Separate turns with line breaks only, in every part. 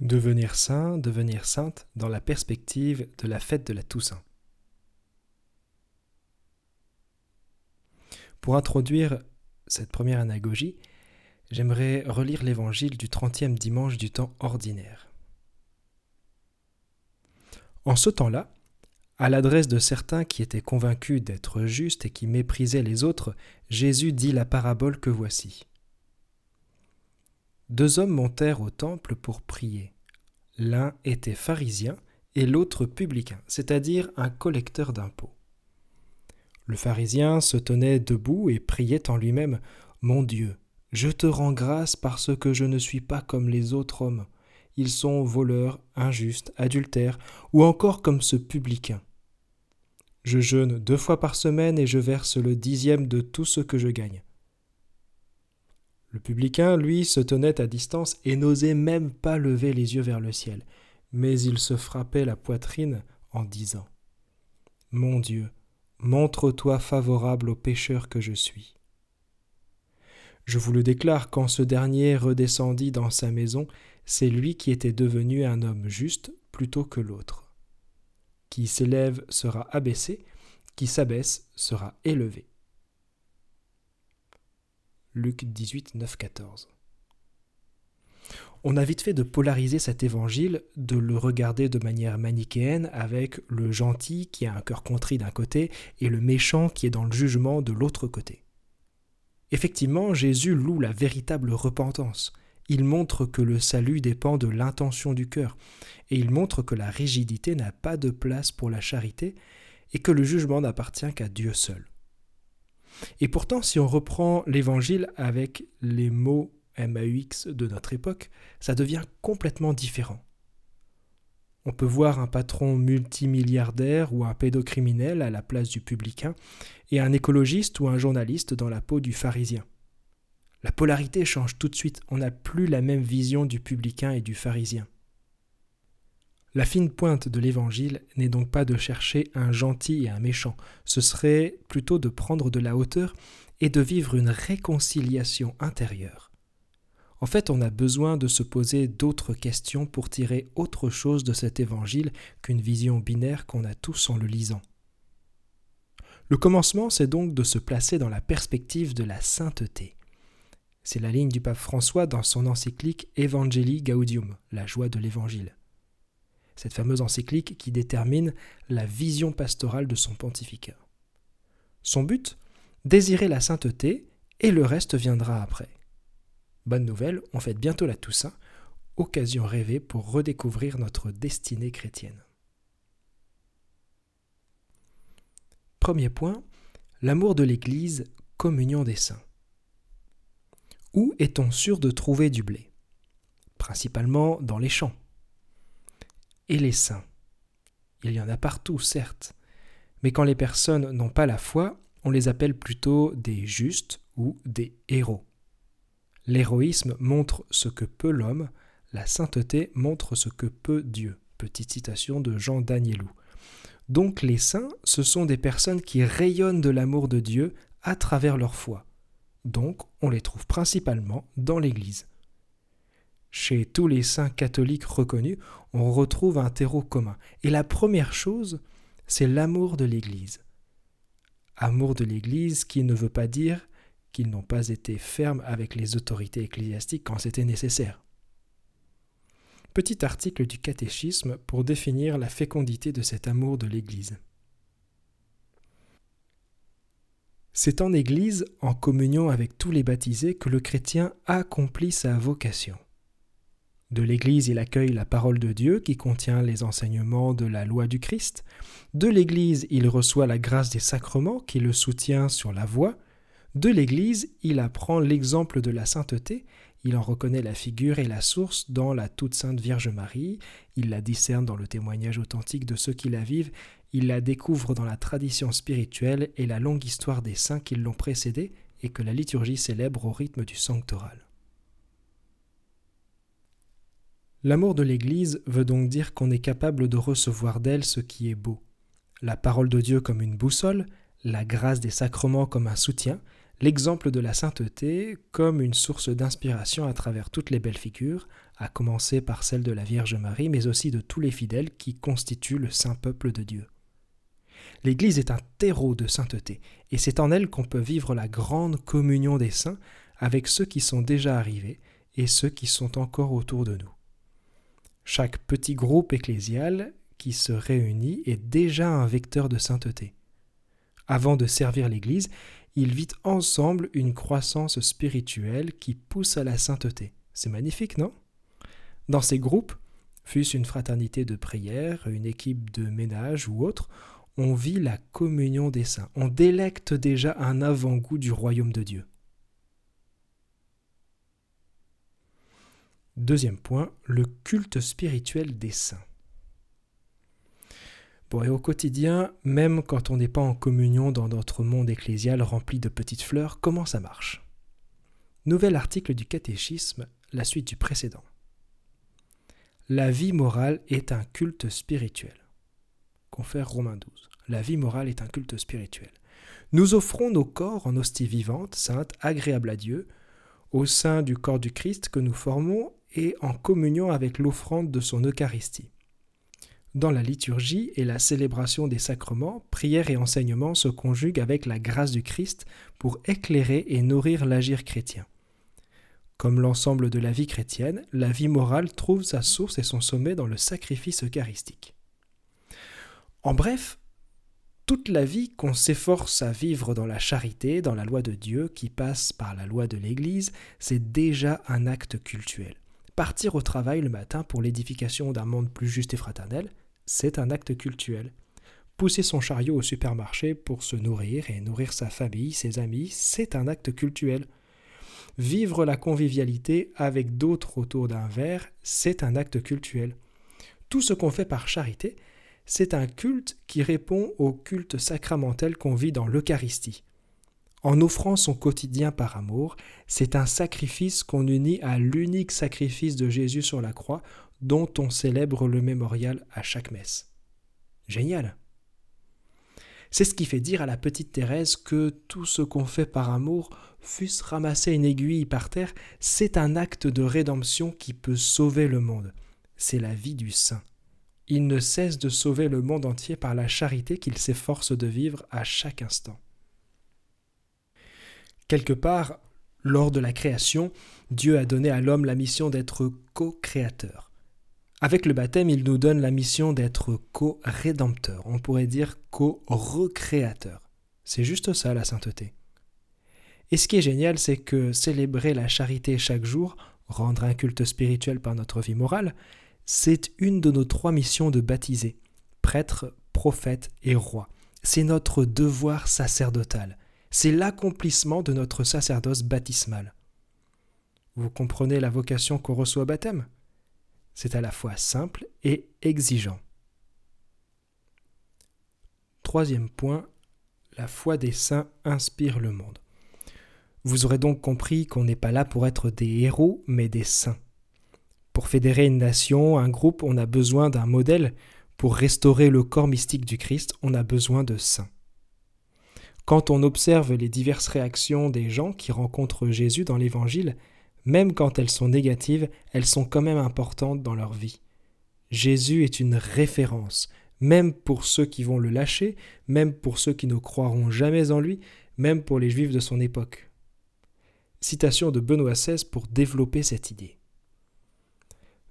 Devenir saint, devenir sainte dans la perspective de la fête de la Toussaint. Pour introduire cette première anagogie, j'aimerais relire l'évangile du trentième dimanche du temps ordinaire. En ce temps-là, à l'adresse de certains qui étaient convaincus d'être justes et qui méprisaient les autres, Jésus dit la parabole que voici. Deux hommes montèrent au temple pour prier. L'un était pharisien et l'autre publicain, c'est-à-dire un collecteur d'impôts. Le pharisien se tenait debout et priait en lui-même Mon Dieu, je te rends grâce parce que je ne suis pas comme les autres hommes. Ils sont voleurs, injustes, adultères, ou encore comme ce publicain. Je jeûne deux fois par semaine et je verse le dixième de tout ce que je gagne. Le publicain, lui, se tenait à distance et n'osait même pas lever les yeux vers le ciel, mais il se frappait la poitrine en disant Mon Dieu, montre-toi favorable au pécheur que je suis. Je vous le déclare, quand ce dernier redescendit dans sa maison, c'est lui qui était devenu un homme juste plutôt que l'autre. Qui s'élève sera abaissé, qui s'abaisse sera élevé. Luc 18, 9, 14. On a vite fait de polariser cet évangile, de le regarder de manière manichéenne avec le gentil qui a un cœur contrit d'un côté et le méchant qui est dans le jugement de l'autre côté. Effectivement, Jésus loue la véritable repentance. Il montre que le salut dépend de l'intention du cœur, et il montre que la rigidité n'a pas de place pour la charité, et que le jugement n'appartient qu'à Dieu seul. Et pourtant, si on reprend l'évangile avec les mots MAUX de notre époque, ça devient complètement différent. On peut voir un patron multimilliardaire ou un pédocriminel à la place du publicain, et un écologiste ou un journaliste dans la peau du pharisien. La polarité change tout de suite, on n'a plus la même vision du publicain et du pharisien. La fine pointe de l'Évangile n'est donc pas de chercher un gentil et un méchant, ce serait plutôt de prendre de la hauteur et de vivre une réconciliation intérieure. En fait, on a besoin de se poser d'autres questions pour tirer autre chose de cet évangile qu'une vision binaire qu'on a tous en le lisant. Le commencement, c'est donc de se placer dans la perspective de la sainteté. C'est la ligne du pape François dans son encyclique Evangelii Gaudium, la joie de l'évangile cette fameuse encyclique qui détermine la vision pastorale de son pontificat. Son but Désirer la sainteté et le reste viendra après. Bonne nouvelle, on fête bientôt la Toussaint, occasion rêvée pour redécouvrir notre destinée chrétienne. Premier point, l'amour de l'Église, communion des saints. Où est-on sûr de trouver du blé? Principalement dans les champs et les saints. Il y en a partout, certes, mais quand les personnes n'ont pas la foi, on les appelle plutôt des justes ou des héros. L'héroïsme montre ce que peut l'homme, la sainteté montre ce que peut Dieu. Petite citation de Jean Danielou. Donc les saints, ce sont des personnes qui rayonnent de l'amour de Dieu à travers leur foi. Donc on les trouve principalement dans l'Église. Chez tous les saints catholiques reconnus, on retrouve un terreau commun. Et la première chose, c'est l'amour de l'Église. Amour de l'Église qui ne veut pas dire qu'ils n'ont pas été fermes avec les autorités ecclésiastiques quand c'était nécessaire. Petit article du catéchisme pour définir la fécondité de cet amour de l'Église. C'est en Église, en communion avec tous les baptisés, que le chrétien accomplit sa vocation. De l'Église, il accueille la parole de Dieu qui contient les enseignements de la loi du Christ. De l'Église, il reçoit la grâce des sacrements qui le soutient sur la voie. De l'Église, il apprend l'exemple de la sainteté, il en reconnaît la figure et la source dans la toute sainte Vierge Marie, il la discerne dans le témoignage authentique de ceux qui la vivent, il la découvre dans la tradition spirituelle et la longue histoire des saints qui l'ont précédée et que la liturgie célèbre au rythme du sanctoral. L'amour de l'Église veut donc dire qu'on est capable de recevoir d'elle ce qui est beau. La parole de Dieu comme une boussole, la grâce des sacrements comme un soutien, l'exemple de la sainteté comme une source d'inspiration à travers toutes les belles figures, à commencer par celle de la Vierge Marie, mais aussi de tous les fidèles qui constituent le saint peuple de Dieu. L'Église est un terreau de sainteté, et c'est en elle qu'on peut vivre la grande communion des saints avec ceux qui sont déjà arrivés et ceux qui sont encore autour de nous. Chaque petit groupe ecclésial qui se réunit est déjà un vecteur de sainteté. Avant de servir l'Église, ils vivent ensemble une croissance spirituelle qui pousse à la sainteté. C'est magnifique, non? Dans ces groupes, fût-ce une fraternité de prière, une équipe de ménage ou autre, on vit la communion des saints, on délecte déjà un avant-goût du royaume de Dieu. Deuxième point, le culte spirituel des saints. Bon, et au quotidien, même quand on n'est pas en communion dans notre monde ecclésial rempli de petites fleurs, comment ça marche? Nouvel article du catéchisme, la suite du précédent. La vie morale est un culte spirituel. Confère Romain 12. La vie morale est un culte spirituel. Nous offrons nos corps en hostie vivante, sainte, agréable à Dieu, au sein du corps du Christ que nous formons et en communion avec l'offrande de son Eucharistie. Dans la liturgie et la célébration des sacrements, prière et enseignement se conjuguent avec la grâce du Christ pour éclairer et nourrir l'agir chrétien. Comme l'ensemble de la vie chrétienne, la vie morale trouve sa source et son sommet dans le sacrifice eucharistique. En bref, toute la vie qu'on s'efforce à vivre dans la charité, dans la loi de Dieu, qui passe par la loi de l'Église, c'est déjà un acte cultuel. Partir au travail le matin pour l'édification d'un monde plus juste et fraternel, c'est un acte cultuel. Pousser son chariot au supermarché pour se nourrir et nourrir sa famille, ses amis, c'est un acte cultuel. Vivre la convivialité avec d'autres autour d'un verre, c'est un acte cultuel. Tout ce qu'on fait par charité, c'est un culte qui répond au culte sacramentel qu'on vit dans l'Eucharistie. En offrant son quotidien par amour, c'est un sacrifice qu'on unit à l'unique sacrifice de Jésus sur la croix dont on célèbre le mémorial à chaque messe. Génial. C'est ce qui fait dire à la petite Thérèse que tout ce qu'on fait par amour, fût-ce ramasser une aiguille par terre, c'est un acte de rédemption qui peut sauver le monde. C'est la vie du saint. Il ne cesse de sauver le monde entier par la charité qu'il s'efforce de vivre à chaque instant. Quelque part, lors de la création, Dieu a donné à l'homme la mission d'être co-créateur. Avec le baptême, il nous donne la mission d'être co-rédempteur, on pourrait dire co-recréateur. C'est juste ça la sainteté. Et ce qui est génial, c'est que célébrer la charité chaque jour, rendre un culte spirituel par notre vie morale, c'est une de nos trois missions de baptisé, prêtre, prophète et roi. C'est notre devoir sacerdotal c'est l'accomplissement de notre sacerdoce baptismal. Vous comprenez la vocation qu'on reçoit au baptême? C'est à la fois simple et exigeant. Troisième point, la foi des saints inspire le monde. Vous aurez donc compris qu'on n'est pas là pour être des héros, mais des saints. Pour fédérer une nation, un groupe, on a besoin d'un modèle. Pour restaurer le corps mystique du Christ, on a besoin de saints. Quand on observe les diverses réactions des gens qui rencontrent Jésus dans l'Évangile, même quand elles sont négatives, elles sont quand même importantes dans leur vie. Jésus est une référence, même pour ceux qui vont le lâcher, même pour ceux qui ne croiront jamais en lui, même pour les Juifs de son époque. Citation de Benoît XVI pour développer cette idée.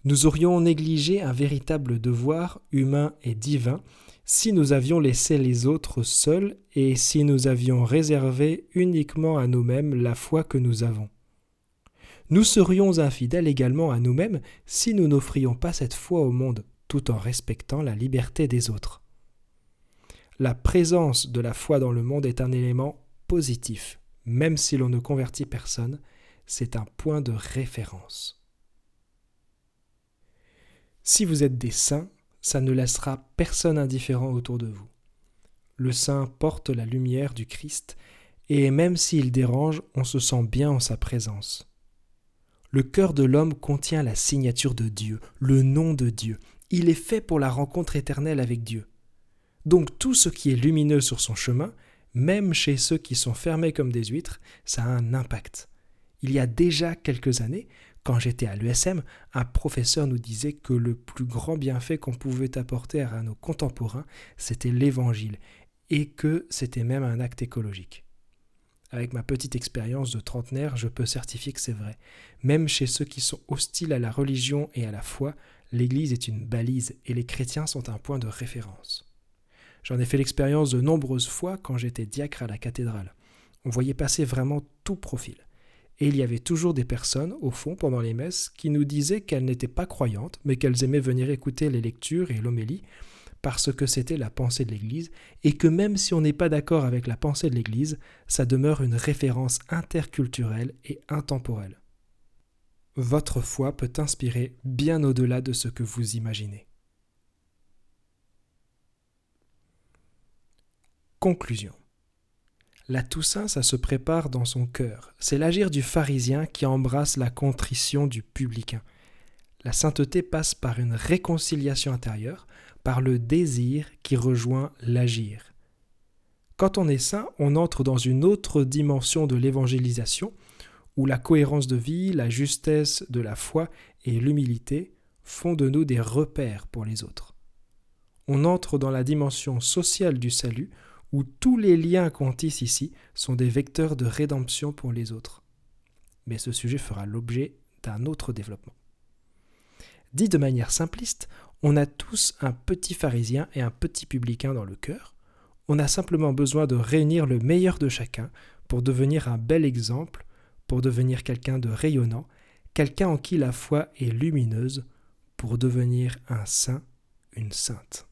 Nous aurions négligé un véritable devoir humain et divin si nous avions laissé les autres seuls et si nous avions réservé uniquement à nous-mêmes la foi que nous avons. Nous serions infidèles également à nous-mêmes si nous n'offrions pas cette foi au monde, tout en respectant la liberté des autres. La présence de la foi dans le monde est un élément positif, même si l'on ne convertit personne, c'est un point de référence. Si vous êtes des saints, ça ne laissera personne indifférent autour de vous. Le saint porte la lumière du Christ, et même s'il dérange, on se sent bien en sa présence. Le cœur de l'homme contient la signature de Dieu, le nom de Dieu. Il est fait pour la rencontre éternelle avec Dieu. Donc tout ce qui est lumineux sur son chemin, même chez ceux qui sont fermés comme des huîtres, ça a un impact. Il y a déjà quelques années, quand j'étais à l'ESM, un professeur nous disait que le plus grand bienfait qu'on pouvait apporter à nos contemporains, c'était l'Évangile, et que c'était même un acte écologique. Avec ma petite expérience de trentenaire, je peux certifier que c'est vrai. Même chez ceux qui sont hostiles à la religion et à la foi, l'Église est une balise et les chrétiens sont un point de référence. J'en ai fait l'expérience de nombreuses fois quand j'étais diacre à la cathédrale. On voyait passer vraiment tout profil. Et il y avait toujours des personnes, au fond, pendant les messes, qui nous disaient qu'elles n'étaient pas croyantes, mais qu'elles aimaient venir écouter les lectures et l'homélie, parce que c'était la pensée de l'Église, et que même si on n'est pas d'accord avec la pensée de l'Église, ça demeure une référence interculturelle et intemporelle. Votre foi peut inspirer bien au-delà de ce que vous imaginez. Conclusion. La Toussaint, ça se prépare dans son cœur. C'est l'agir du pharisien qui embrasse la contrition du publicain. La sainteté passe par une réconciliation intérieure, par le désir qui rejoint l'agir. Quand on est saint, on entre dans une autre dimension de l'évangélisation, où la cohérence de vie, la justesse de la foi et l'humilité font de nous des repères pour les autres. On entre dans la dimension sociale du salut, où tous les liens qu'on tisse ici sont des vecteurs de rédemption pour les autres. Mais ce sujet fera l'objet d'un autre développement. Dit de manière simpliste, on a tous un petit pharisien et un petit publicain dans le cœur. On a simplement besoin de réunir le meilleur de chacun pour devenir un bel exemple, pour devenir quelqu'un de rayonnant, quelqu'un en qui la foi est lumineuse, pour devenir un saint, une sainte.